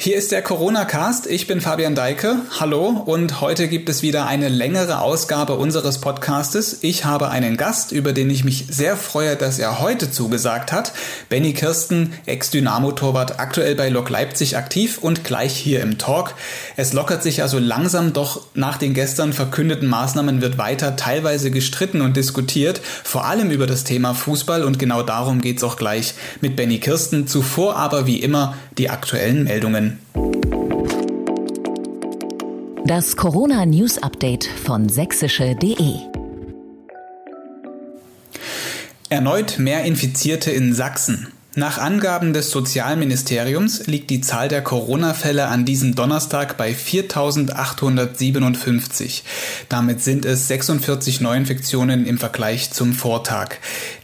Hier ist der Corona-Cast. Ich bin Fabian Deike. Hallo und heute gibt es wieder eine längere Ausgabe unseres Podcastes. Ich habe einen Gast, über den ich mich sehr freue, dass er heute zugesagt hat. Benny Kirsten, Ex-Dynamo-Torwart, aktuell bei Lok Leipzig aktiv und gleich hier im Talk. Es lockert sich also langsam, doch nach den gestern verkündeten Maßnahmen wird weiter teilweise gestritten und diskutiert, vor allem über das Thema Fußball und genau darum geht es auch gleich mit Benny Kirsten. Zuvor aber wie immer die aktuellen Meldungen. Das Corona News Update von sächsische.de. Erneut mehr Infizierte in Sachsen. Nach Angaben des Sozialministeriums liegt die Zahl der Corona-Fälle an diesem Donnerstag bei 4.857. Damit sind es 46 Neuinfektionen im Vergleich zum Vortag.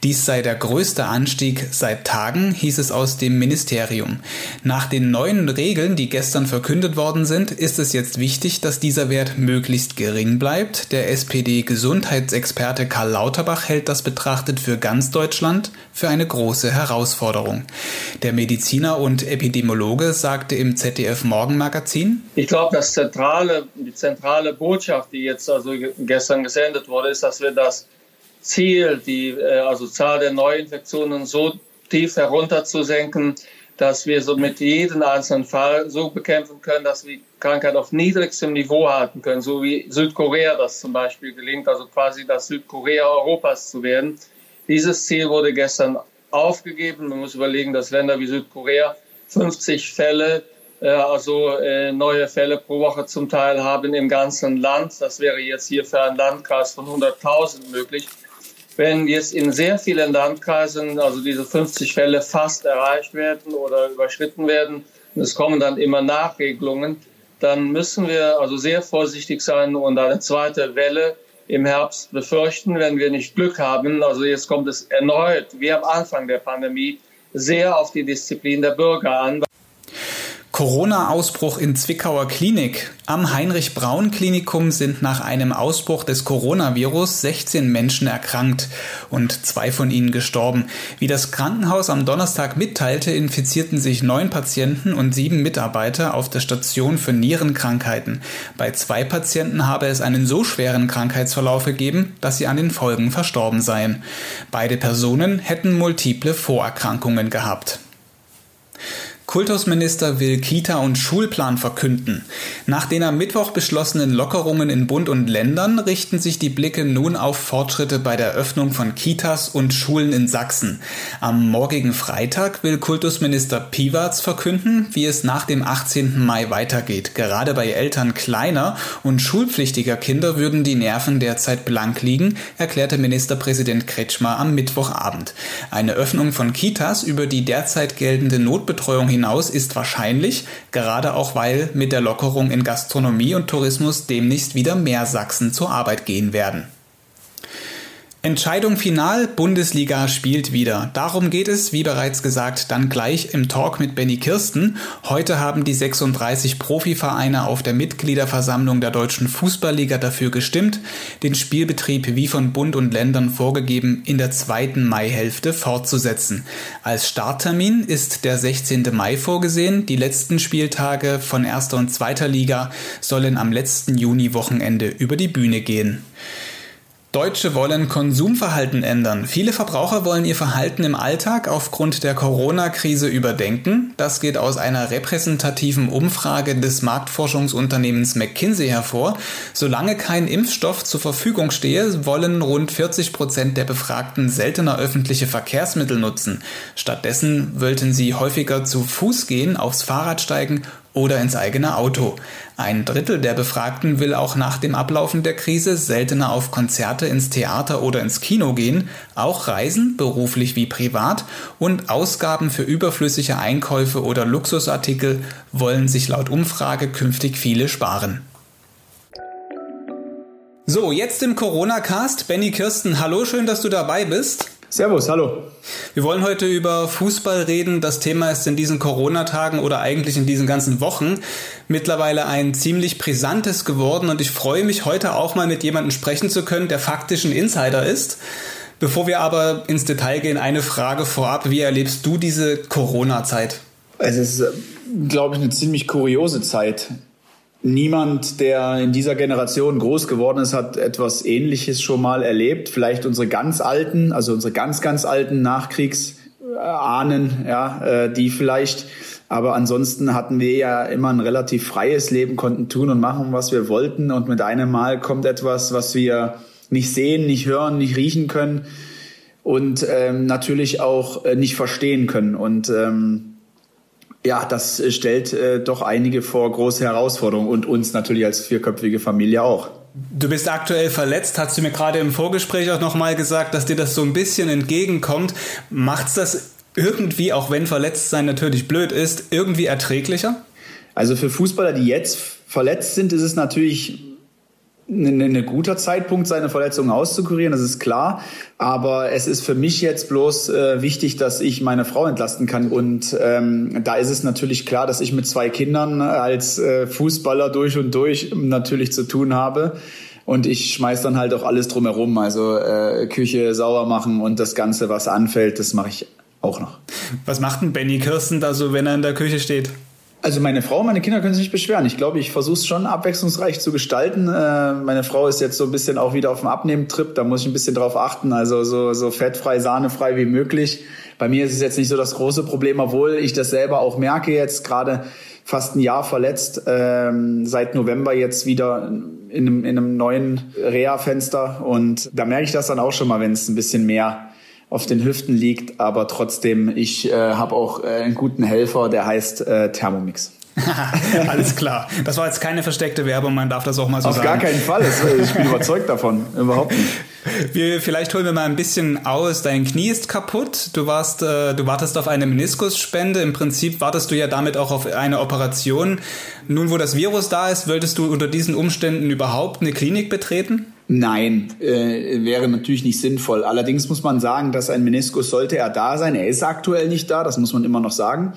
Dies sei der größte Anstieg seit Tagen, hieß es aus dem Ministerium. Nach den neuen Regeln, die gestern verkündet worden sind, ist es jetzt wichtig, dass dieser Wert möglichst gering bleibt. Der SPD-Gesundheitsexperte Karl Lauterbach hält das betrachtet für ganz Deutschland für eine große Herausforderung. Der Mediziner und Epidemiologe sagte im ZDF Morgenmagazin: Ich glaube, das zentrale, die zentrale Botschaft, die jetzt also gestern gesendet wurde, ist, dass wir das Ziel, die äh, also Zahl der Neuinfektionen so tief herunterzusenken, dass wir so mit jedem einzelnen Fall so bekämpfen können, dass wir die Krankheit auf niedrigstem Niveau halten können, so wie Südkorea das zum Beispiel gelingt, also quasi das Südkorea Europas zu werden. Dieses Ziel wurde gestern aufgegeben. Man muss überlegen, dass Länder wie Südkorea 50 Fälle, äh, also äh, neue Fälle pro Woche zum Teil haben im ganzen Land. Das wäre jetzt hier für einen Landkreis von 100.000 möglich. Wenn jetzt in sehr vielen Landkreisen also diese 50 Fälle fast erreicht werden oder überschritten werden, und es kommen dann immer Nachregelungen, dann müssen wir also sehr vorsichtig sein und eine zweite Welle im Herbst befürchten, wenn wir nicht Glück haben. Also jetzt kommt es erneut, wie am Anfang der Pandemie, sehr auf die Disziplin der Bürger an. Corona-Ausbruch in Zwickauer Klinik. Am Heinrich-Braun-Klinikum sind nach einem Ausbruch des Coronavirus 16 Menschen erkrankt und zwei von ihnen gestorben. Wie das Krankenhaus am Donnerstag mitteilte, infizierten sich neun Patienten und sieben Mitarbeiter auf der Station für Nierenkrankheiten. Bei zwei Patienten habe es einen so schweren Krankheitsverlauf gegeben, dass sie an den Folgen verstorben seien. Beide Personen hätten multiple Vorerkrankungen gehabt. Kultusminister will Kita- und Schulplan verkünden. Nach den am Mittwoch beschlossenen Lockerungen in Bund und Ländern richten sich die Blicke nun auf Fortschritte bei der Öffnung von Kitas und Schulen in Sachsen. Am morgigen Freitag will Kultusminister Piwarz verkünden, wie es nach dem 18. Mai weitergeht. Gerade bei Eltern kleiner und schulpflichtiger Kinder würden die Nerven derzeit blank liegen, erklärte Ministerpräsident Kretschmer am Mittwochabend. Eine Öffnung von Kitas über die derzeit geltende Notbetreuung hinaus ist wahrscheinlich, gerade auch weil mit der Lockerung in Gastronomie und Tourismus demnächst wieder mehr Sachsen zur Arbeit gehen werden. Entscheidung final, Bundesliga spielt wieder. Darum geht es, wie bereits gesagt, dann gleich im Talk mit Benny Kirsten. Heute haben die 36 Profivereine auf der Mitgliederversammlung der Deutschen Fußballliga dafür gestimmt, den Spielbetrieb wie von Bund und Ländern vorgegeben in der zweiten Maihälfte fortzusetzen. Als Starttermin ist der 16. Mai vorgesehen. Die letzten Spieltage von erster und zweiter Liga sollen am letzten Juni-Wochenende über die Bühne gehen. Deutsche wollen Konsumverhalten ändern. Viele Verbraucher wollen ihr Verhalten im Alltag aufgrund der Corona-Krise überdenken. Das geht aus einer repräsentativen Umfrage des Marktforschungsunternehmens McKinsey hervor. Solange kein Impfstoff zur Verfügung stehe, wollen rund 40 Prozent der Befragten seltener öffentliche Verkehrsmittel nutzen. Stattdessen wollten sie häufiger zu Fuß gehen, aufs Fahrrad steigen oder ins eigene Auto. Ein Drittel der Befragten will auch nach dem Ablaufen der Krise seltener auf Konzerte, ins Theater oder ins Kino gehen, auch Reisen, beruflich wie privat, und Ausgaben für überflüssige Einkäufe oder Luxusartikel wollen sich laut Umfrage künftig viele sparen. So, jetzt im Corona-Cast. Benny Kirsten, hallo, schön, dass du dabei bist. Servus, hallo. Wir wollen heute über Fußball reden. Das Thema ist in diesen Corona-Tagen oder eigentlich in diesen ganzen Wochen mittlerweile ein ziemlich brisantes geworden und ich freue mich heute auch mal mit jemandem sprechen zu können, der faktisch ein Insider ist. Bevor wir aber ins Detail gehen, eine Frage vorab. Wie erlebst du diese Corona-Zeit? Es ist, äh, glaube ich, eine ziemlich kuriose Zeit. Niemand, der in dieser Generation groß geworden ist, hat etwas Ähnliches schon mal erlebt. Vielleicht unsere ganz alten, also unsere ganz, ganz alten Nachkriegsahnen, ja, äh, die vielleicht. Aber ansonsten hatten wir ja immer ein relativ freies Leben, konnten tun und machen, was wir wollten. Und mit einem Mal kommt etwas, was wir nicht sehen, nicht hören, nicht riechen können und ähm, natürlich auch äh, nicht verstehen können. Und ähm, ja, das stellt äh, doch einige vor große Herausforderungen und uns natürlich als vierköpfige Familie auch. Du bist aktuell verletzt, hast du mir gerade im Vorgespräch auch nochmal gesagt, dass dir das so ein bisschen entgegenkommt. Macht's das irgendwie, auch wenn verletzt sein natürlich blöd ist, irgendwie erträglicher? Also für Fußballer, die jetzt verletzt sind, ist es natürlich ein, ein guter Zeitpunkt, seine Verletzung auszukurieren, das ist klar. Aber es ist für mich jetzt bloß äh, wichtig, dass ich meine Frau entlasten kann. Und ähm, da ist es natürlich klar, dass ich mit zwei Kindern als äh, Fußballer durch und durch natürlich zu tun habe. Und ich schmeiß dann halt auch alles drumherum, also äh, Küche sauer machen und das Ganze, was anfällt, das mache ich auch noch. Was macht denn Benny Kirsten da so, wenn er in der Küche steht? Also meine Frau meine Kinder können sich nicht beschweren. Ich glaube, ich versuche es schon abwechslungsreich zu gestalten. Äh, meine Frau ist jetzt so ein bisschen auch wieder auf dem Abnehmtrip. Da muss ich ein bisschen drauf achten. Also so, so fettfrei, sahnefrei wie möglich. Bei mir ist es jetzt nicht so das große Problem, obwohl ich das selber auch merke jetzt gerade fast ein Jahr verletzt, ähm, seit November jetzt wieder in einem, in einem neuen Reha-Fenster. Und da merke ich das dann auch schon mal, wenn es ein bisschen mehr auf den Hüften liegt, aber trotzdem, ich äh, habe auch äh, einen guten Helfer, der heißt äh, Thermomix. Alles klar. Das war jetzt keine versteckte Werbung, man darf das auch mal so Auf sagen. Auf gar keinen Fall. Ich bin überzeugt davon. Überhaupt nicht. Wir, vielleicht holen wir mal ein bisschen aus. Dein Knie ist kaputt. Du warst, äh, du wartest auf eine Meniskusspende. Im Prinzip wartest du ja damit auch auf eine Operation. Nun, wo das Virus da ist, wolltest du unter diesen Umständen überhaupt eine Klinik betreten? Nein, äh, wäre natürlich nicht sinnvoll. Allerdings muss man sagen, dass ein Meniskus sollte er da sein. Er ist aktuell nicht da, das muss man immer noch sagen.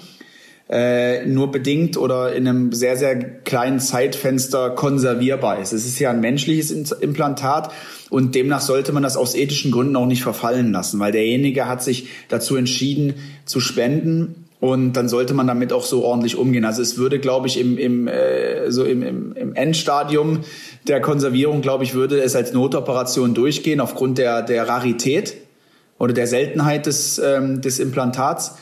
Äh, nur bedingt oder in einem sehr, sehr kleinen Zeitfenster konservierbar ist. Es ist ja ein menschliches Implantat und demnach sollte man das aus ethischen Gründen auch nicht verfallen lassen, weil derjenige hat sich dazu entschieden zu spenden und dann sollte man damit auch so ordentlich umgehen. Also es würde, glaube ich, im, im, äh, so im, im, im Endstadium der Konservierung, glaube ich, würde es als Notoperation durchgehen aufgrund der, der Rarität oder der Seltenheit des, ähm, des Implantats.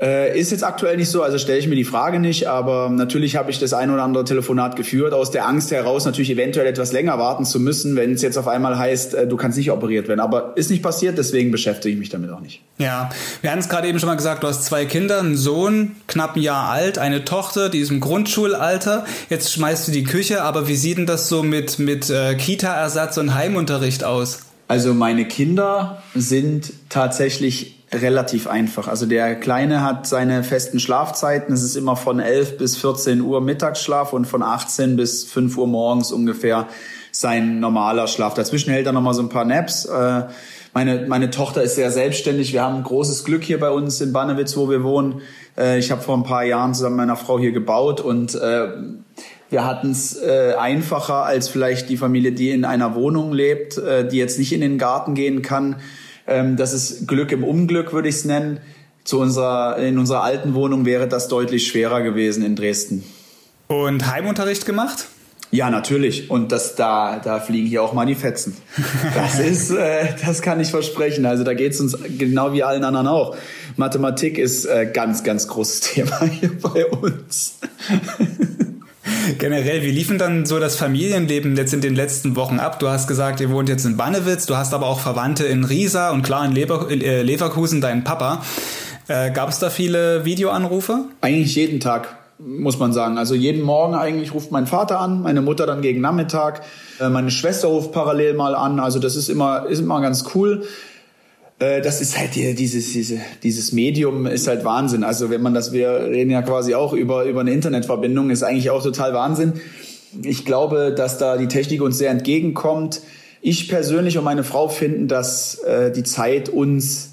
Äh, ist jetzt aktuell nicht so, also stelle ich mir die Frage nicht, aber natürlich habe ich das ein oder andere Telefonat geführt, aus der Angst heraus natürlich eventuell etwas länger warten zu müssen, wenn es jetzt auf einmal heißt, äh, du kannst nicht operiert werden. Aber ist nicht passiert, deswegen beschäftige ich mich damit auch nicht. Ja, wir hatten es gerade eben schon mal gesagt, du hast zwei Kinder, einen Sohn, knapp ein Jahr alt, eine Tochter, die ist im Grundschulalter. Jetzt schmeißt du die Küche, aber wie sieht denn das so mit, mit äh, Kita-Ersatz und Heimunterricht aus? Also meine Kinder sind tatsächlich relativ einfach. Also der Kleine hat seine festen Schlafzeiten. Es ist immer von 11 bis 14 Uhr Mittagsschlaf und von 18 bis 5 Uhr morgens ungefähr sein normaler Schlaf. Dazwischen hält er nochmal so ein paar Naps. Äh, meine, meine Tochter ist sehr selbstständig. Wir haben großes Glück hier bei uns in Bannewitz, wo wir wohnen. Äh, ich habe vor ein paar Jahren zusammen mit meiner Frau hier gebaut und äh, wir hatten es einfacher als vielleicht die Familie, die in einer Wohnung lebt, die jetzt nicht in den Garten gehen kann ähm, das ist Glück im Unglück, würde ich es nennen. Zu unserer, in unserer alten Wohnung wäre das deutlich schwerer gewesen in Dresden. Und Heimunterricht gemacht? Ja, natürlich. Und das da, da fliegen hier auch mal die Fetzen. Das ist, äh, das kann ich versprechen. Also da geht's uns genau wie allen anderen auch. Mathematik ist äh, ganz, ganz großes Thema hier bei uns. Generell, wie liefen dann so das Familienleben jetzt in den letzten Wochen ab? Du hast gesagt, ihr wohnt jetzt in Bannewitz, du hast aber auch Verwandte in Riesa und klar in Lever äh, Leverkusen, dein Papa. Äh, Gab es da viele Videoanrufe? Eigentlich jeden Tag, muss man sagen. Also jeden Morgen eigentlich ruft mein Vater an, meine Mutter dann gegen Nachmittag, äh, meine Schwester ruft parallel mal an. Also das ist immer, ist immer ganz cool. Äh, das ist halt dieses, diese, dieses Medium ist halt Wahnsinn. Also wenn man das, wir reden ja quasi auch über, über eine Internetverbindung, ist eigentlich auch total Wahnsinn. Ich glaube, dass da die Technik uns sehr entgegenkommt. Ich persönlich und meine Frau finden, dass äh, die Zeit uns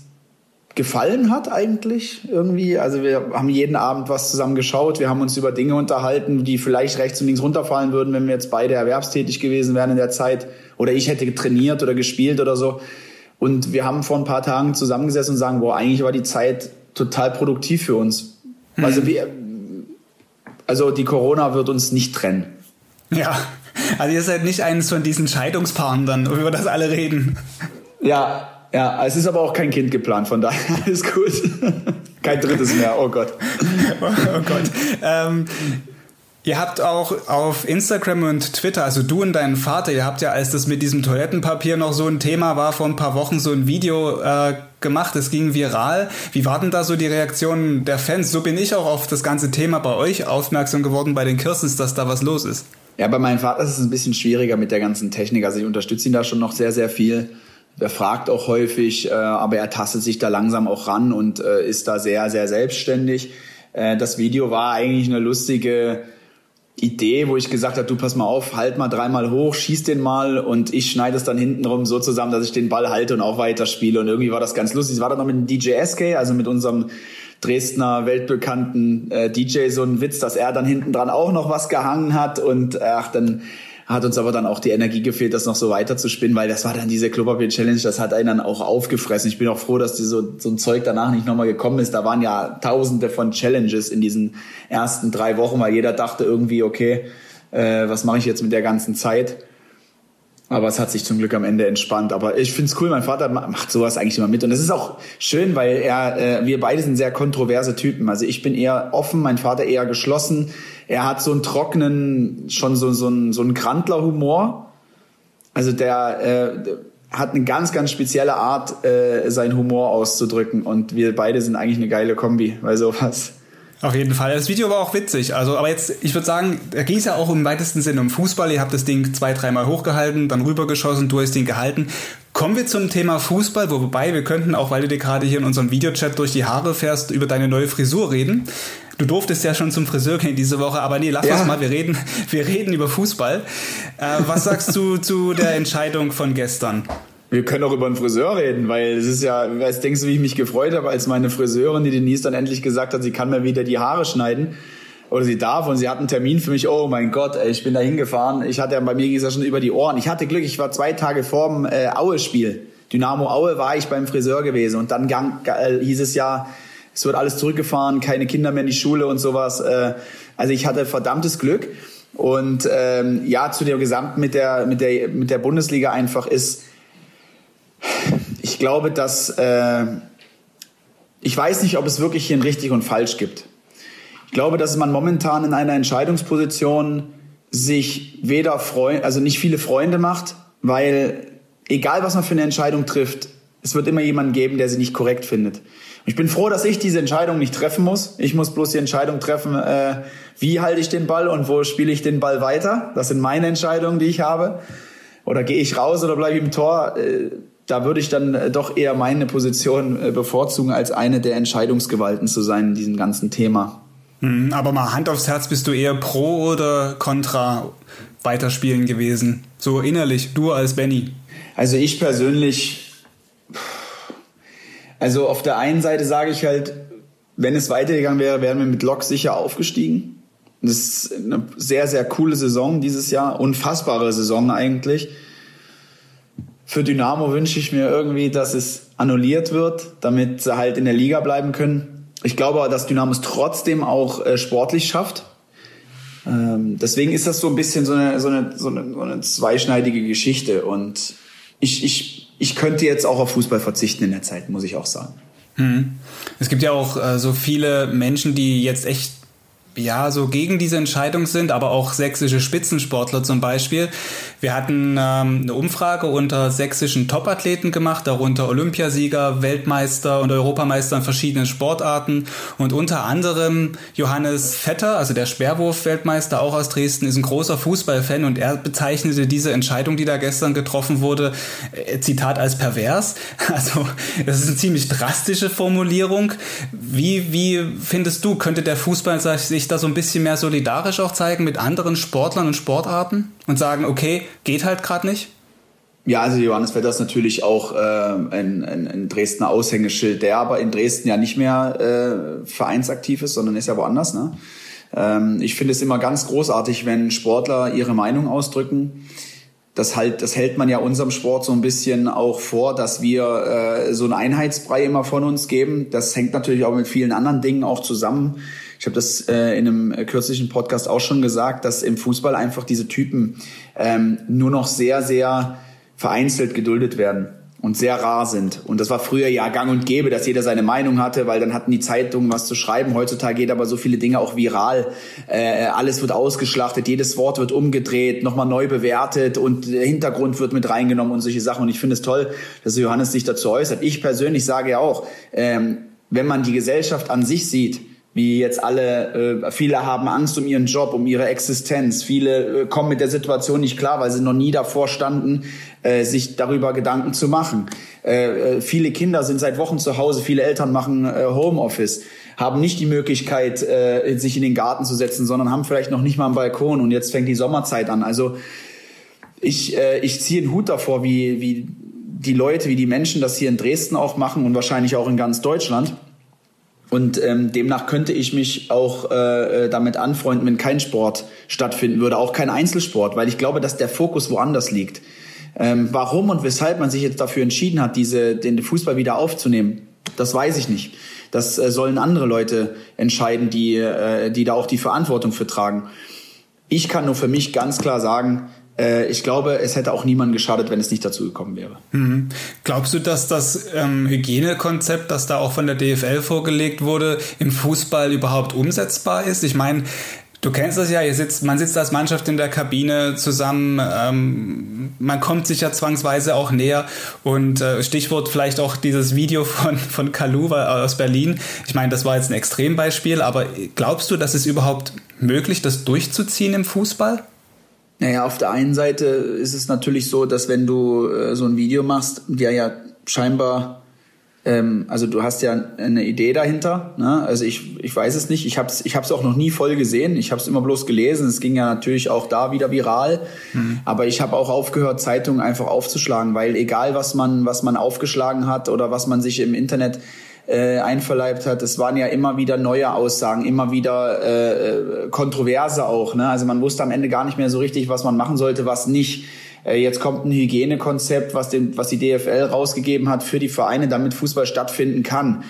gefallen hat eigentlich irgendwie. Also wir haben jeden Abend was zusammen geschaut. Wir haben uns über Dinge unterhalten, die vielleicht rechts und links runterfallen würden, wenn wir jetzt beide erwerbstätig gewesen wären in der Zeit. Oder ich hätte trainiert oder gespielt oder so. Und wir haben vor ein paar Tagen zusammengesessen und sagen, boah, eigentlich war die Zeit total produktiv für uns. Mhm. Also wir, also die Corona wird uns nicht trennen. Ja, also ihr seid nicht eines von diesen Scheidungspaaren dann, über das alle reden. Ja, ja, es ist aber auch kein Kind geplant, von daher alles gut. kein drittes mehr, oh Gott. oh, oh Gott. Ähm, Ihr habt auch auf Instagram und Twitter, also du und dein Vater, ihr habt ja, als das mit diesem Toilettenpapier noch so ein Thema war, vor ein paar Wochen so ein Video äh, gemacht. Es ging viral. Wie war denn da so die Reaktion der Fans? So bin ich auch auf das ganze Thema bei euch aufmerksam geworden, bei den Kirstens, dass da was los ist. Ja, bei meinem Vater ist es ein bisschen schwieriger mit der ganzen Technik. Also ich unterstütze ihn da schon noch sehr, sehr viel. Er fragt auch häufig, äh, aber er tastet sich da langsam auch ran und äh, ist da sehr, sehr selbstständig. Äh, das Video war eigentlich eine lustige Idee, wo ich gesagt habe, du pass mal auf, halt mal dreimal hoch, schieß den mal und ich schneide es dann hintenrum so zusammen, dass ich den Ball halte und auch weiterspiele. Und irgendwie war das ganz lustig. Es war dann noch mit dem DJ SK, also mit unserem Dresdner weltbekannten äh, DJ so ein Witz, dass er dann hinten dran auch noch was gehangen hat und ach, dann hat uns aber dann auch die Energie gefehlt, das noch so weiter zu spinnen, weil das war dann diese Klopapier-Challenge, das hat einen dann auch aufgefressen. Ich bin auch froh, dass die so, so ein Zeug danach nicht nochmal gekommen ist. Da waren ja tausende von Challenges in diesen ersten drei Wochen, weil jeder dachte irgendwie, okay, äh, was mache ich jetzt mit der ganzen Zeit? Aber es hat sich zum Glück am Ende entspannt. Aber ich finde es cool, mein Vater macht sowas eigentlich immer mit. Und es ist auch schön, weil er, äh, wir beide sind sehr kontroverse Typen. Also ich bin eher offen, mein Vater eher geschlossen. Er hat so einen trockenen, schon so, so einen, so einen Krantler-Humor. Also der, äh, hat eine ganz, ganz spezielle Art, äh, seinen Humor auszudrücken. Und wir beide sind eigentlich eine geile Kombi, weil sowas auf jeden Fall. Das Video war auch witzig. Also, aber jetzt, ich würde sagen, da ging es ja auch im weitesten Sinne um Fußball. Ihr habt das Ding zwei, dreimal hochgehalten, dann rübergeschossen, du hast den gehalten. Kommen wir zum Thema Fußball, wobei wir könnten auch, weil du dir gerade hier in unserem Videochat durch die Haare fährst, über deine neue Frisur reden. Du durftest ja schon zum Friseur gehen diese Woche, aber nee, lass ja. uns mal, wir reden, wir reden über Fußball. Äh, was sagst du zu der Entscheidung von gestern? Wir können auch über einen Friseur reden, weil es ist ja, was denkst du, wie ich mich gefreut habe, als meine Friseurin, die Denise dann endlich gesagt hat, sie kann mir wieder die Haare schneiden oder sie darf und sie hat einen Termin für mich. Oh mein Gott, ey, ich bin da hingefahren. Ich hatte ja bei mir gesagt schon über die Ohren. Ich hatte Glück, ich war zwei Tage vorm äh, Aue-Spiel. Dynamo Aue war ich beim Friseur gewesen und dann gang, äh, hieß es ja, es wird alles zurückgefahren, keine Kinder mehr in die Schule und sowas. Äh, also ich hatte verdammtes Glück und ähm, ja, zu der Gesamt mit der mit der mit der Bundesliga einfach ist ich glaube, dass äh, ich weiß nicht, ob es wirklich hier ein richtig und falsch gibt. Ich glaube, dass man momentan in einer Entscheidungsposition sich weder Freund, also nicht viele Freunde macht, weil egal was man für eine Entscheidung trifft, es wird immer jemanden geben, der sie nicht korrekt findet. Ich bin froh, dass ich diese Entscheidung nicht treffen muss. Ich muss bloß die Entscheidung treffen, äh, wie halte ich den Ball und wo spiele ich den Ball weiter. Das sind meine Entscheidungen, die ich habe. Oder gehe ich raus oder bleibe ich im Tor? Äh, da würde ich dann äh, doch eher meine Position äh, bevorzugen, als eine der Entscheidungsgewalten zu sein in diesem ganzen Thema. Mhm, aber mal Hand aufs Herz, bist du eher pro oder contra weiterspielen gewesen? So innerlich, du als Benny. Also ich persönlich, also auf der einen Seite sage ich halt, wenn es weitergegangen wäre, wären wir mit Lok sicher aufgestiegen. Das ist eine sehr, sehr coole Saison dieses Jahr, unfassbare Saison eigentlich. Für Dynamo wünsche ich mir irgendwie, dass es annulliert wird, damit sie halt in der Liga bleiben können. Ich glaube aber, dass Dynamo es trotzdem auch äh, sportlich schafft. Ähm, deswegen ist das so ein bisschen so eine, so eine, so eine, so eine zweischneidige Geschichte. Und ich, ich, ich könnte jetzt auch auf Fußball verzichten in der Zeit, muss ich auch sagen. Hm. Es gibt ja auch äh, so viele Menschen, die jetzt echt ja, so gegen diese Entscheidung sind, aber auch sächsische Spitzensportler zum Beispiel. Wir hatten ähm, eine Umfrage unter sächsischen Topathleten gemacht, darunter Olympiasieger, Weltmeister und Europameister in verschiedenen Sportarten. Und unter anderem Johannes Vetter, also der Sperrwurf-Weltmeister, auch aus Dresden, ist ein großer Fußballfan und er bezeichnete diese Entscheidung, die da gestern getroffen wurde, äh, Zitat als pervers. Also das ist eine ziemlich drastische Formulierung. Wie, wie findest du, könnte der Fußball sich sich da so ein bisschen mehr solidarisch auch zeigen mit anderen Sportlern und Sportarten und sagen, okay, geht halt gerade nicht? Ja, also Johannes Wetter ist natürlich auch äh, ein, ein, ein Dresdner Aushängeschild, der aber in Dresden ja nicht mehr äh, vereinsaktiv ist, sondern ist ja woanders. Ne? Ähm, ich finde es immer ganz großartig, wenn Sportler ihre Meinung ausdrücken. Das halt, das hält man ja unserem Sport so ein bisschen auch vor, dass wir äh, so einen Einheitsbrei immer von uns geben. Das hängt natürlich auch mit vielen anderen Dingen auch zusammen. Ich habe das äh, in einem kürzlichen Podcast auch schon gesagt, dass im Fußball einfach diese Typen ähm, nur noch sehr, sehr vereinzelt geduldet werden und sehr rar sind. Und das war früher ja gang und gäbe, dass jeder seine Meinung hatte, weil dann hatten die Zeitungen was zu schreiben. Heutzutage geht aber so viele Dinge auch viral. Äh, alles wird ausgeschlachtet, jedes Wort wird umgedreht, nochmal neu bewertet und der Hintergrund wird mit reingenommen und solche Sachen. Und ich finde es toll, dass Johannes sich dazu äußert. Ich persönlich sage ja auch, ähm, wenn man die Gesellschaft an sich sieht, wie jetzt alle, äh, viele haben Angst um ihren Job, um ihre Existenz. Viele äh, kommen mit der Situation nicht klar, weil sie noch nie davor standen, äh, sich darüber Gedanken zu machen. Äh, äh, viele Kinder sind seit Wochen zu Hause, viele Eltern machen äh, Homeoffice, haben nicht die Möglichkeit, äh, sich in den Garten zu setzen, sondern haben vielleicht noch nicht mal einen Balkon und jetzt fängt die Sommerzeit an. Also ich, äh, ich ziehe einen Hut davor, wie, wie die Leute, wie die Menschen das hier in Dresden auch machen und wahrscheinlich auch in ganz Deutschland und ähm, demnach könnte ich mich auch äh, äh, damit anfreunden, wenn kein Sport stattfinden würde, auch kein Einzelsport, weil ich glaube, dass der Fokus woanders liegt. Ähm, warum und weshalb man sich jetzt dafür entschieden hat, diese, den Fußball wieder aufzunehmen, das weiß ich nicht. Das äh, sollen andere Leute entscheiden, die, äh, die da auch die Verantwortung für tragen. Ich kann nur für mich ganz klar sagen, ich glaube, es hätte auch niemand geschadet, wenn es nicht dazu gekommen wäre. Mhm. Glaubst du, dass das ähm, Hygienekonzept, das da auch von der DFL vorgelegt wurde, im Fußball überhaupt umsetzbar ist? Ich meine, Du kennst das ja, ihr sitzt, man sitzt als Mannschaft in der Kabine zusammen, ähm, man kommt sich ja zwangsweise auch näher und äh, Stichwort vielleicht auch dieses Video von, von Kalu aus Berlin. Ich meine, das war jetzt ein Extrembeispiel, aber glaubst du, dass es überhaupt möglich, das durchzuziehen im Fußball? Naja, auf der einen Seite ist es natürlich so, dass wenn du äh, so ein Video machst, der ja scheinbar, ähm, also du hast ja eine Idee dahinter. Ne? Also ich, ich weiß es nicht. Ich habe es ich hab's auch noch nie voll gesehen. Ich habe es immer bloß gelesen. Es ging ja natürlich auch da wieder viral. Mhm. Aber ich habe auch aufgehört, Zeitungen einfach aufzuschlagen, weil egal was man was man aufgeschlagen hat oder was man sich im Internet äh, einverleibt hat. Es waren ja immer wieder neue Aussagen, immer wieder äh, äh, Kontroverse auch. Ne? Also man wusste am Ende gar nicht mehr so richtig, was man machen sollte, was nicht. Äh, jetzt kommt ein Hygienekonzept, was, den, was die DFL rausgegeben hat für die Vereine, damit Fußball stattfinden kann.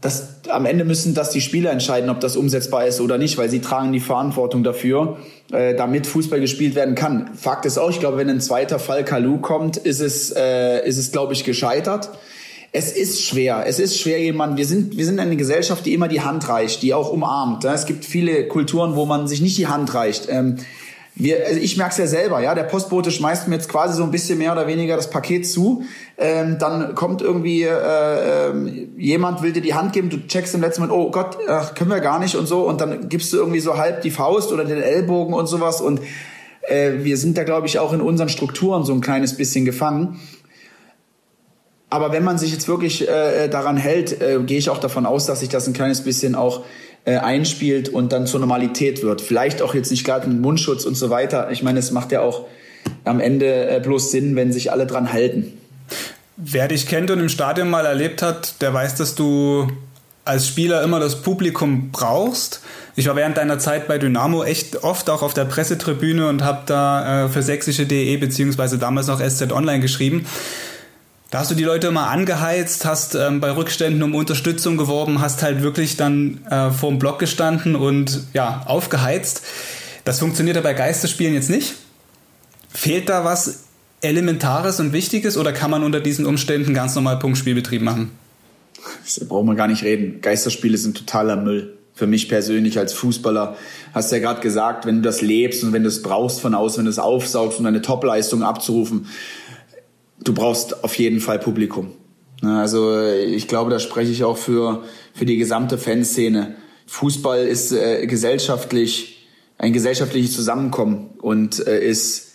Das, am Ende müssen das die Spieler entscheiden, ob das umsetzbar ist oder nicht, weil sie tragen die Verantwortung dafür, äh, damit Fußball gespielt werden kann. Fakt ist auch, ich glaube, wenn ein zweiter Fall Kalu kommt, ist es, äh, ist es glaube ich, gescheitert es ist schwer. Es ist schwer, jemand. Wir sind, wir sind eine Gesellschaft, die immer die Hand reicht, die auch umarmt. Es gibt viele Kulturen, wo man sich nicht die Hand reicht. Ähm, wir, also ich merke es ja selber, ja, der Postbote schmeißt mir jetzt quasi so ein bisschen mehr oder weniger das Paket zu. Ähm, dann kommt irgendwie äh, äh, jemand will dir die Hand geben, du checkst im letzten Moment, oh Gott, ach, können wir gar nicht und so, und dann gibst du irgendwie so halb die Faust oder den Ellbogen und sowas und äh, wir sind da, glaube ich, auch in unseren Strukturen so ein kleines bisschen gefangen. Aber wenn man sich jetzt wirklich äh, daran hält, äh, gehe ich auch davon aus, dass sich das ein kleines bisschen auch äh, einspielt und dann zur Normalität wird. Vielleicht auch jetzt nicht gerade mit Mundschutz und so weiter. Ich meine, es macht ja auch am Ende äh, bloß Sinn, wenn sich alle dran halten. Wer dich kennt und im Stadion mal erlebt hat, der weiß, dass du als Spieler immer das Publikum brauchst. Ich war während deiner Zeit bei Dynamo echt oft auch auf der Pressetribüne und habe da äh, für sächsische.de beziehungsweise damals noch SZ Online geschrieben. Da hast du die Leute immer angeheizt, hast ähm, bei Rückständen um Unterstützung geworben, hast halt wirklich dann äh, vor dem Block gestanden und ja, aufgeheizt. Das funktioniert ja bei Geisterspielen jetzt nicht. Fehlt da was Elementares und Wichtiges oder kann man unter diesen Umständen ganz normal Punktspielbetrieb machen? Da braucht man gar nicht reden. Geisterspiele sind totaler Müll. Für mich persönlich als Fußballer hast du ja gerade gesagt, wenn du das lebst und wenn du es brauchst von außen, wenn du es aufsaugst, um deine Topleistung abzurufen, du brauchst auf jeden Fall Publikum. Also ich glaube, da spreche ich auch für, für die gesamte Fanszene. Fußball ist äh, gesellschaftlich, ein gesellschaftliches Zusammenkommen und äh, ist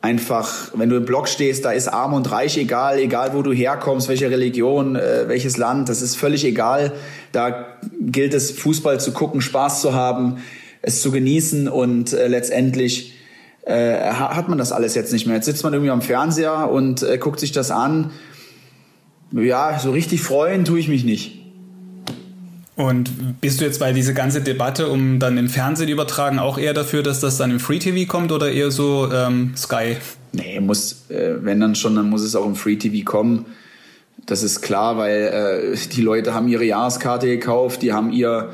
einfach, wenn du im Block stehst, da ist arm und reich egal, egal wo du herkommst, welche Religion, äh, welches Land, das ist völlig egal. Da gilt es, Fußball zu gucken, Spaß zu haben, es zu genießen und äh, letztendlich äh, hat man das alles jetzt nicht mehr. Jetzt sitzt man irgendwie am Fernseher und äh, guckt sich das an. Ja, so richtig freuen tue ich mich nicht. Und bist du jetzt bei dieser ganze Debatte um dann im Fernsehen übertragen auch eher dafür, dass das dann im Free TV kommt oder eher so ähm, Sky? Nee, muss, äh, wenn dann schon, dann muss es auch im Free TV kommen. Das ist klar, weil äh, die Leute haben ihre Jahreskarte gekauft, die haben ihr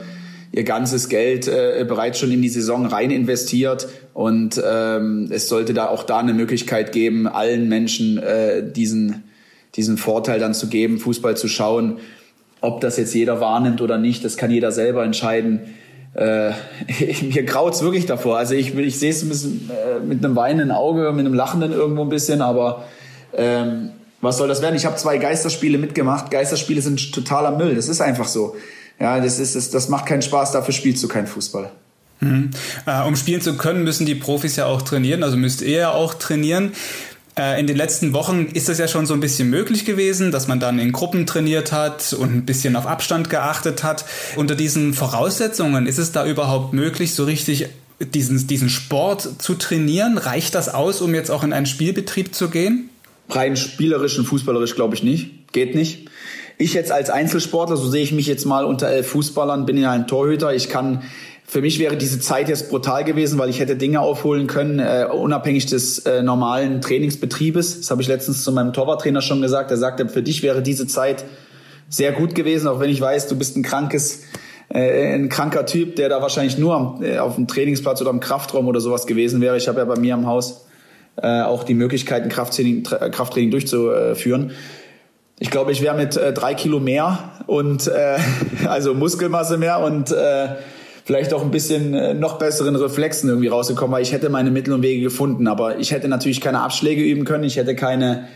ihr ganzes Geld äh, bereits schon in die Saison rein investiert und ähm, es sollte da auch da eine Möglichkeit geben, allen Menschen äh, diesen diesen Vorteil dann zu geben, Fußball zu schauen. Ob das jetzt jeder wahrnimmt oder nicht, das kann jeder selber entscheiden. Äh, mir graut's wirklich davor. Also ich, ich sehe es ein bisschen äh, mit einem weinenden Auge, mit einem lachenden irgendwo ein bisschen, aber ähm, was soll das werden? Ich habe zwei Geisterspiele mitgemacht. Geisterspiele sind totaler Müll. Das ist einfach so. Ja, das ist, das, das macht keinen Spaß. Dafür spielst du keinen Fußball. Mhm. Äh, um spielen zu können, müssen die Profis ja auch trainieren. Also müsst ihr ja auch trainieren. Äh, in den letzten Wochen ist es ja schon so ein bisschen möglich gewesen, dass man dann in Gruppen trainiert hat und ein bisschen auf Abstand geachtet hat. Unter diesen Voraussetzungen ist es da überhaupt möglich, so richtig diesen, diesen Sport zu trainieren? Reicht das aus, um jetzt auch in einen Spielbetrieb zu gehen? Rein spielerisch und fußballerisch glaube ich nicht. Geht nicht. Ich jetzt als Einzelsportler, so sehe ich mich jetzt mal unter elf Fußballern, bin ja ein Torhüter. Ich kann für mich wäre diese Zeit jetzt brutal gewesen, weil ich hätte Dinge aufholen können, äh, unabhängig des äh, normalen Trainingsbetriebes. Das habe ich letztens zu meinem Torwarttrainer schon gesagt. Er sagte, für dich wäre diese Zeit sehr gut gewesen, auch wenn ich weiß, du bist ein krankes, äh, ein kranker Typ, der da wahrscheinlich nur am, äh, auf dem Trainingsplatz oder im Kraftraum oder sowas gewesen wäre. Ich habe ja bei mir im Haus äh, auch die Möglichkeit, ein Krafttraining, Krafttraining durchzuführen. Ich glaube, ich wäre mit äh, drei Kilo mehr und äh, also Muskelmasse mehr und äh, vielleicht auch ein bisschen äh, noch besseren Reflexen irgendwie rausgekommen, weil ich hätte meine Mittel und Wege gefunden. Aber ich hätte natürlich keine Abschläge üben können, ich hätte keine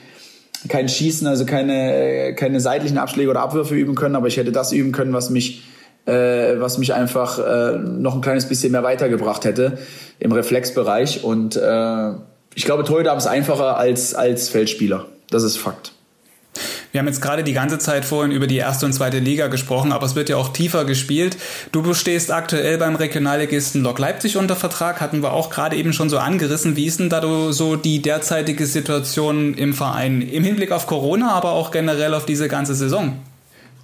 kein Schießen, also keine äh, keine seitlichen Abschläge oder Abwürfe üben können, aber ich hätte das üben können, was mich äh, was mich einfach äh, noch ein kleines bisschen mehr weitergebracht hätte im Reflexbereich. Und äh, ich glaube, Torhüter haben es einfacher als als Feldspieler. Das ist Fakt. Wir haben jetzt gerade die ganze Zeit vorhin über die erste und zweite Liga gesprochen, aber es wird ja auch tiefer gespielt. Du stehst aktuell beim Regionalligisten Lok Leipzig unter Vertrag, hatten wir auch gerade eben schon so angerissen. Wie ist denn da so die derzeitige Situation im Verein im Hinblick auf Corona, aber auch generell auf diese ganze Saison?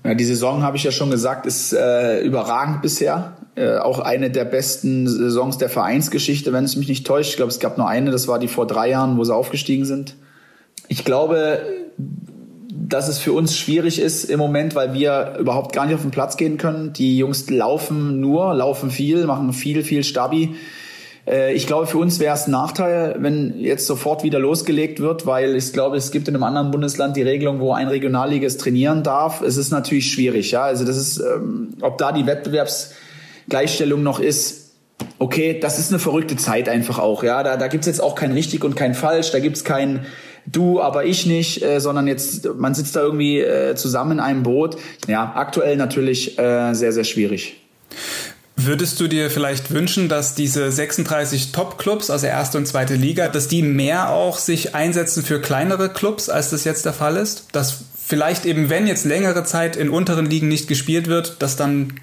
Ja, die Saison, habe ich ja schon gesagt, ist äh, überragend bisher. Äh, auch eine der besten Saisons der Vereinsgeschichte, wenn es mich nicht täuscht. Ich glaube, es gab nur eine, das war die vor drei Jahren, wo sie aufgestiegen sind. Ich glaube, dass es für uns schwierig ist im Moment, weil wir überhaupt gar nicht auf den Platz gehen können. Die Jungs laufen nur, laufen viel, machen viel, viel Stabi. Äh, ich glaube, für uns wäre es ein Nachteil, wenn jetzt sofort wieder losgelegt wird, weil ich glaube, es gibt in einem anderen Bundesland die Regelung, wo ein Regionalliges trainieren darf. Es ist natürlich schwierig, ja. Also das ist, ähm, ob da die Wettbewerbsgleichstellung noch ist, okay, das ist eine verrückte Zeit einfach auch, ja. Da, da gibt's jetzt auch kein richtig und kein falsch, da gibt's kein du, aber ich nicht, äh, sondern jetzt, man sitzt da irgendwie äh, zusammen in einem Boot. Ja, aktuell natürlich äh, sehr, sehr schwierig. Würdest du dir vielleicht wünschen, dass diese 36 Top-Clubs, also erste und zweite Liga, dass die mehr auch sich einsetzen für kleinere Clubs, als das jetzt der Fall ist? Dass vielleicht eben, wenn jetzt längere Zeit in unteren Ligen nicht gespielt wird, dass dann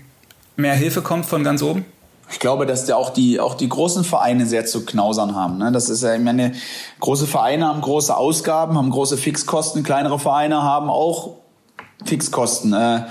mehr Hilfe kommt von ganz oben? Ich glaube, dass ja auch die, auch die großen Vereine sehr zu knausern haben. Ne? Das ist ja, ich meine, große Vereine haben große Ausgaben, haben große Fixkosten, kleinere Vereine haben auch Fixkosten. Äh,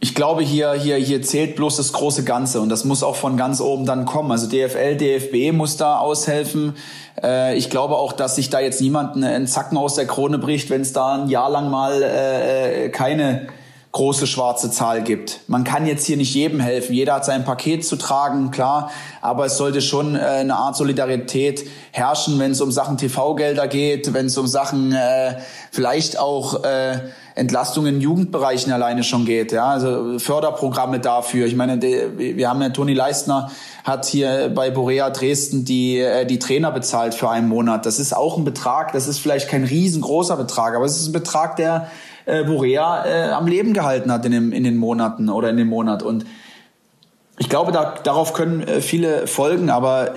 ich glaube, hier, hier, hier zählt bloß das große Ganze und das muss auch von ganz oben dann kommen. Also DFL, DFB muss da aushelfen. Äh, ich glaube auch, dass sich da jetzt niemand einen Zacken aus der Krone bricht, wenn es da ein Jahr lang mal äh, keine große schwarze Zahl gibt. Man kann jetzt hier nicht jedem helfen. Jeder hat sein Paket zu tragen, klar. Aber es sollte schon äh, eine Art Solidarität herrschen, wenn es um Sachen TV-Gelder geht, wenn es um Sachen äh, vielleicht auch äh, Entlastungen in Jugendbereichen alleine schon geht. Ja, also Förderprogramme dafür. Ich meine, wir haben ja Toni Leistner hat hier bei Borea Dresden die äh, die Trainer bezahlt für einen Monat. Das ist auch ein Betrag. Das ist vielleicht kein riesengroßer Betrag, aber es ist ein Betrag, der äh, Borea äh, am Leben gehalten hat in, dem, in den Monaten oder in dem Monat. Und ich glaube, da, darauf können äh, viele folgen, aber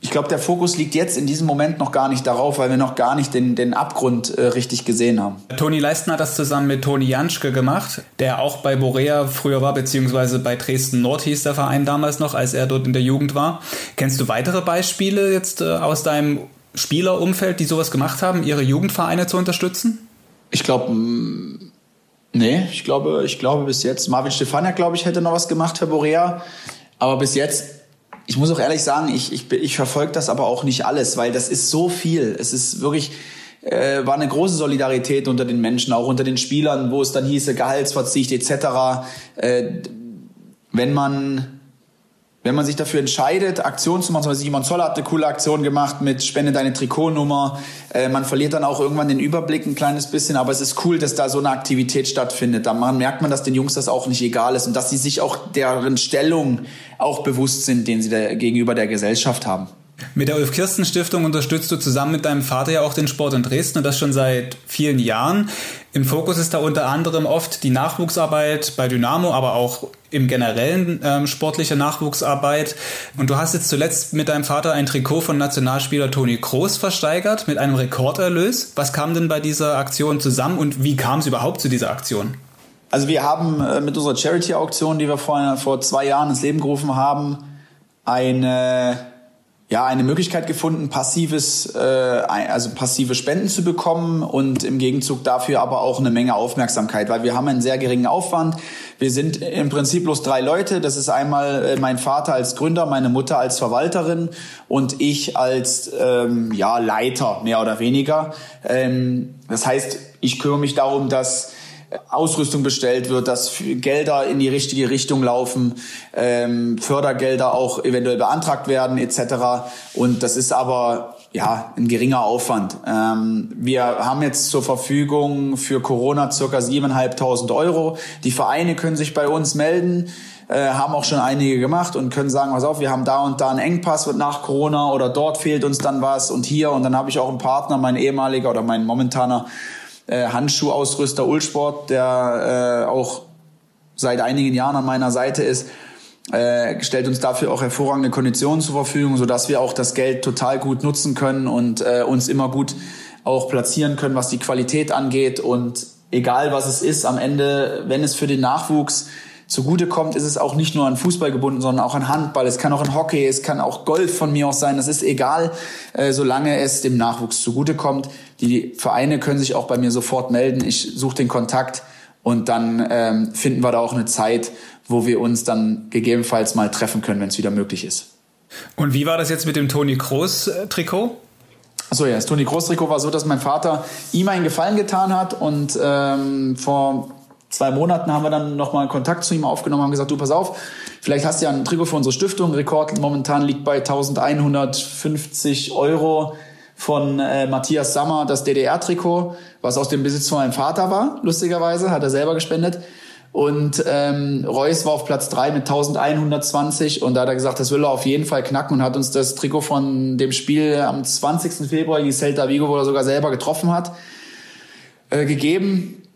ich glaube, der Fokus liegt jetzt in diesem Moment noch gar nicht darauf, weil wir noch gar nicht den, den Abgrund äh, richtig gesehen haben. Toni Leisten hat das zusammen mit Toni Janschke gemacht, der auch bei Borea früher war, beziehungsweise bei Dresden Nord hieß der Verein damals noch, als er dort in der Jugend war. Kennst du weitere Beispiele jetzt äh, aus deinem Spielerumfeld, die sowas gemacht haben, ihre Jugendvereine zu unterstützen? Ich glaube, Nee, ich glaube, ich glaube bis jetzt. Marvin Stefania, glaube ich, hätte noch was gemacht für Borea. Aber bis jetzt, ich muss auch ehrlich sagen, ich, ich, ich verfolge das aber auch nicht alles, weil das ist so viel. Es ist wirklich, äh, war eine große Solidarität unter den Menschen, auch unter den Spielern, wo es dann hieße Gehaltsverzicht etc. Äh, wenn man wenn man sich dafür entscheidet, Aktionen zu machen, zum Beispiel Simon Zoller hat eine coole Aktion gemacht mit Spende deine Trikotnummer. Äh, man verliert dann auch irgendwann den Überblick ein kleines bisschen, aber es ist cool, dass da so eine Aktivität stattfindet. Da merkt man, dass den Jungs das auch nicht egal ist und dass sie sich auch deren Stellung auch bewusst sind, den sie da gegenüber der Gesellschaft haben. Mit der Ulf-Kirsten-Stiftung unterstützt du zusammen mit deinem Vater ja auch den Sport in Dresden und das schon seit vielen Jahren. Im Fokus ist da unter anderem oft die Nachwuchsarbeit bei Dynamo, aber auch im generellen ähm, sportliche Nachwuchsarbeit. Und du hast jetzt zuletzt mit deinem Vater ein Trikot von Nationalspieler Toni Kroos versteigert mit einem Rekorderlös. Was kam denn bei dieser Aktion zusammen und wie kam es überhaupt zu dieser Aktion? Also wir haben äh, mit unserer Charity-Auktion, die wir vor, vor zwei Jahren ins Leben gerufen haben, eine ja, eine Möglichkeit gefunden, passives, äh, also passive Spenden zu bekommen und im Gegenzug dafür aber auch eine Menge Aufmerksamkeit, weil wir haben einen sehr geringen Aufwand. Wir sind im Prinzip bloß drei Leute. Das ist einmal äh, mein Vater als Gründer, meine Mutter als Verwalterin und ich als ähm, ja, Leiter, mehr oder weniger. Ähm, das heißt, ich kümmere mich darum, dass Ausrüstung bestellt wird, dass Gelder in die richtige Richtung laufen, ähm, Fördergelder auch eventuell beantragt werden etc. Und das ist aber ja ein geringer Aufwand. Ähm, wir haben jetzt zur Verfügung für Corona circa 7.500 Euro. Die Vereine können sich bei uns melden. Äh, haben auch schon einige gemacht und können sagen, pass auf, wir haben da und da einen Engpass nach Corona oder dort fehlt uns dann was und hier und dann habe ich auch einen Partner, mein ehemaliger oder mein momentaner äh, Handschuhausrüster Ulsport, der äh, auch seit einigen Jahren an meiner Seite ist, äh, stellt uns dafür auch hervorragende Konditionen zur Verfügung, sodass wir auch das Geld total gut nutzen können und äh, uns immer gut auch platzieren können, was die Qualität angeht. Und egal was es ist, am Ende, wenn es für den Nachwuchs zugutekommt, ist es auch nicht nur an Fußball gebunden, sondern auch an Handball. Es kann auch an Hockey, es kann auch Golf von mir aus sein. Das ist egal, äh, solange es dem Nachwuchs zugutekommt. Die Vereine können sich auch bei mir sofort melden. Ich suche den Kontakt und dann ähm, finden wir da auch eine Zeit, wo wir uns dann gegebenenfalls mal treffen können, wenn es wieder möglich ist. Und wie war das jetzt mit dem Toni Kroos Trikot? Achso, ja, das Toni Kroos Trikot war so, dass mein Vater ihm einen Gefallen getan hat und ähm, vor zwei Monaten haben wir dann nochmal Kontakt zu ihm aufgenommen, haben gesagt, du pass auf, vielleicht hast du ja ein Trikot für unsere Stiftung. Rekord momentan liegt bei 1150 Euro von äh, Matthias Sammer, das DDR-Trikot, was aus dem Besitz von meinem Vater war, lustigerweise, hat er selber gespendet. Und ähm, Reus war auf Platz drei mit 1120 und da hat er gesagt, das will er auf jeden Fall knacken und hat uns das Trikot von dem Spiel am 20. Februar gegen Celta Vigo, wo er sogar selber getroffen hat, äh, gegeben.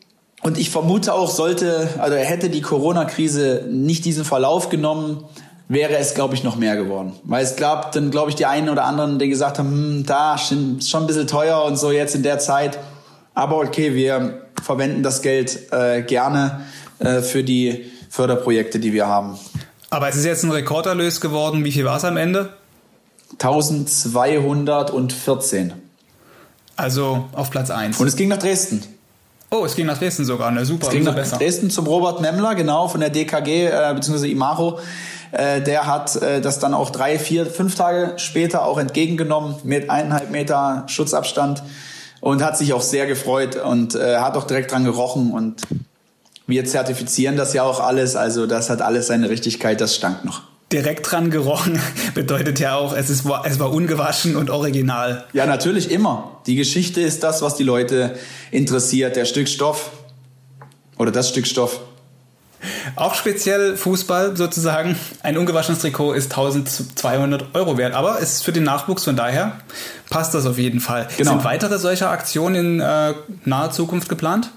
Und ich vermute auch, sollte, also hätte die Corona-Krise nicht diesen Verlauf genommen, wäre es, glaube ich, noch mehr geworden. Weil es gab dann, glaube ich, die einen oder anderen, die gesagt haben, hm, da, schon, schon ein bisschen teuer und so jetzt in der Zeit. Aber okay, wir verwenden das Geld äh, gerne äh, für die Förderprojekte, die wir haben. Aber es ist jetzt ein Rekorderlös geworden. Wie viel war es am Ende? 1214. Also auf Platz 1. Und es ging nach Dresden. Oh, es ging nach Dresden sogar, ne? Super, es ging nach besser. Dresden zum Robert Memmler, genau, von der DKG, äh, beziehungsweise Imaro. Äh, der hat äh, das dann auch drei, vier, fünf Tage später auch entgegengenommen mit eineinhalb Meter Schutzabstand und hat sich auch sehr gefreut und äh, hat auch direkt dran gerochen und wir zertifizieren das ja auch alles, also das hat alles seine Richtigkeit, das stank noch direkt dran gerochen bedeutet ja auch, es, ist, es war ungewaschen und original. Ja, natürlich immer. Die Geschichte ist das, was die Leute interessiert, der Stück Stoff oder das Stück Stoff. Auch speziell Fußball sozusagen. Ein ungewaschenes Trikot ist 1200 Euro wert, aber es ist für den Nachwuchs, von daher passt das auf jeden Fall. Genau. Sind weitere solcher Aktionen in äh, naher Zukunft geplant?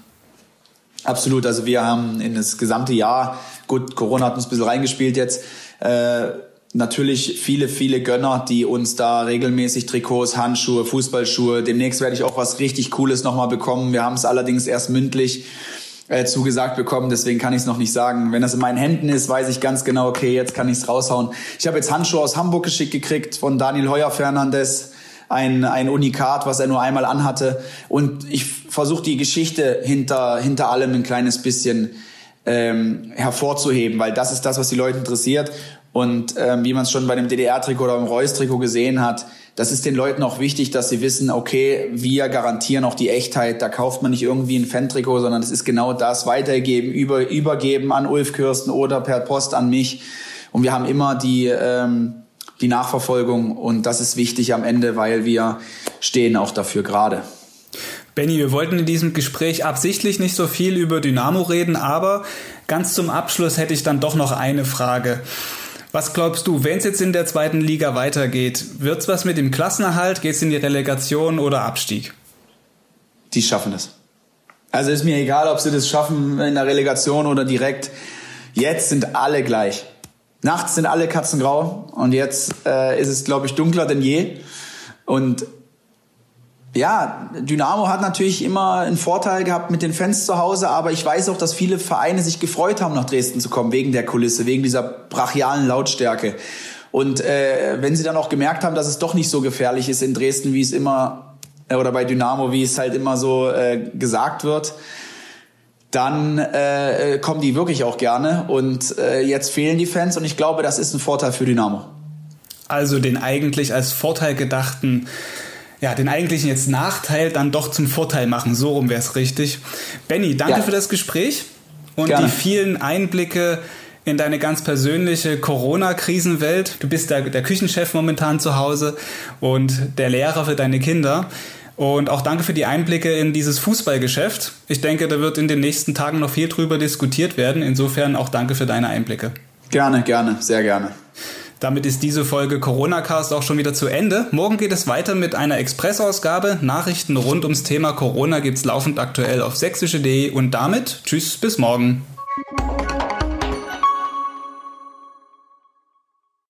Absolut. Also wir haben in das gesamte Jahr, gut, Corona hat uns ein bisschen reingespielt jetzt, äh, natürlich viele, viele Gönner, die uns da regelmäßig Trikots, Handschuhe, Fußballschuhe. Demnächst werde ich auch was richtig Cooles nochmal bekommen. Wir haben es allerdings erst mündlich äh, zugesagt bekommen, deswegen kann ich es noch nicht sagen. Wenn das in meinen Händen ist, weiß ich ganz genau, okay, jetzt kann ich es raushauen. Ich habe jetzt Handschuhe aus Hamburg geschickt gekriegt von Daniel Heuer Fernandes ein, ein Unikat, was er nur einmal anhatte. Und ich versuche die Geschichte hinter, hinter allem ein kleines bisschen ähm, hervorzuheben, weil das ist das, was die Leute interessiert. Und ähm, wie man es schon bei dem DDR-Trikot oder beim Reus-Trikot gesehen hat, das ist den Leuten auch wichtig, dass sie wissen, okay, wir garantieren auch die Echtheit. Da kauft man nicht irgendwie ein Fan-Trikot, sondern es ist genau das, weitergeben, über, übergeben an Ulf Kürsten oder per Post an mich. Und wir haben immer die, ähm, die Nachverfolgung und das ist wichtig am Ende, weil wir stehen auch dafür gerade. Benny, wir wollten in diesem Gespräch absichtlich nicht so viel über Dynamo reden, aber ganz zum Abschluss hätte ich dann doch noch eine Frage. Was glaubst du, wenn es jetzt in der zweiten Liga weitergeht, wird es was mit dem Klassenerhalt? Geht es in die Relegation oder Abstieg? Die schaffen es. Also ist mir egal, ob sie das schaffen in der Relegation oder direkt. Jetzt sind alle gleich. Nachts sind alle katzengrau und jetzt äh, ist es, glaube ich, dunkler denn je. Und ja, Dynamo hat natürlich immer einen Vorteil gehabt mit den Fans zu Hause, aber ich weiß auch, dass viele Vereine sich gefreut haben, nach Dresden zu kommen, wegen der Kulisse, wegen dieser brachialen Lautstärke. Und äh, wenn sie dann auch gemerkt haben, dass es doch nicht so gefährlich ist in Dresden, wie es immer, äh, oder bei Dynamo, wie es halt immer so äh, gesagt wird, dann äh, kommen die wirklich auch gerne. Und äh, jetzt fehlen die Fans und ich glaube, das ist ein Vorteil für Dynamo. Also den eigentlich als Vorteil gedachten ja, den eigentlichen jetzt Nachteil dann doch zum Vorteil machen. So rum wäre es richtig. Benny, danke ja. für das Gespräch und Gerne. die vielen Einblicke in deine ganz persönliche Corona-Krisenwelt. Du bist der, der Küchenchef momentan zu Hause und der Lehrer für deine Kinder. Und auch danke für die Einblicke in dieses Fußballgeschäft. Ich denke, da wird in den nächsten Tagen noch viel drüber diskutiert werden. Insofern auch danke für deine Einblicke. Gerne, gerne, sehr gerne. Damit ist diese Folge Corona Cast auch schon wieder zu Ende. Morgen geht es weiter mit einer Expressausgabe. Nachrichten rund ums Thema Corona gibt's laufend aktuell auf sächsische.de und damit tschüss bis morgen.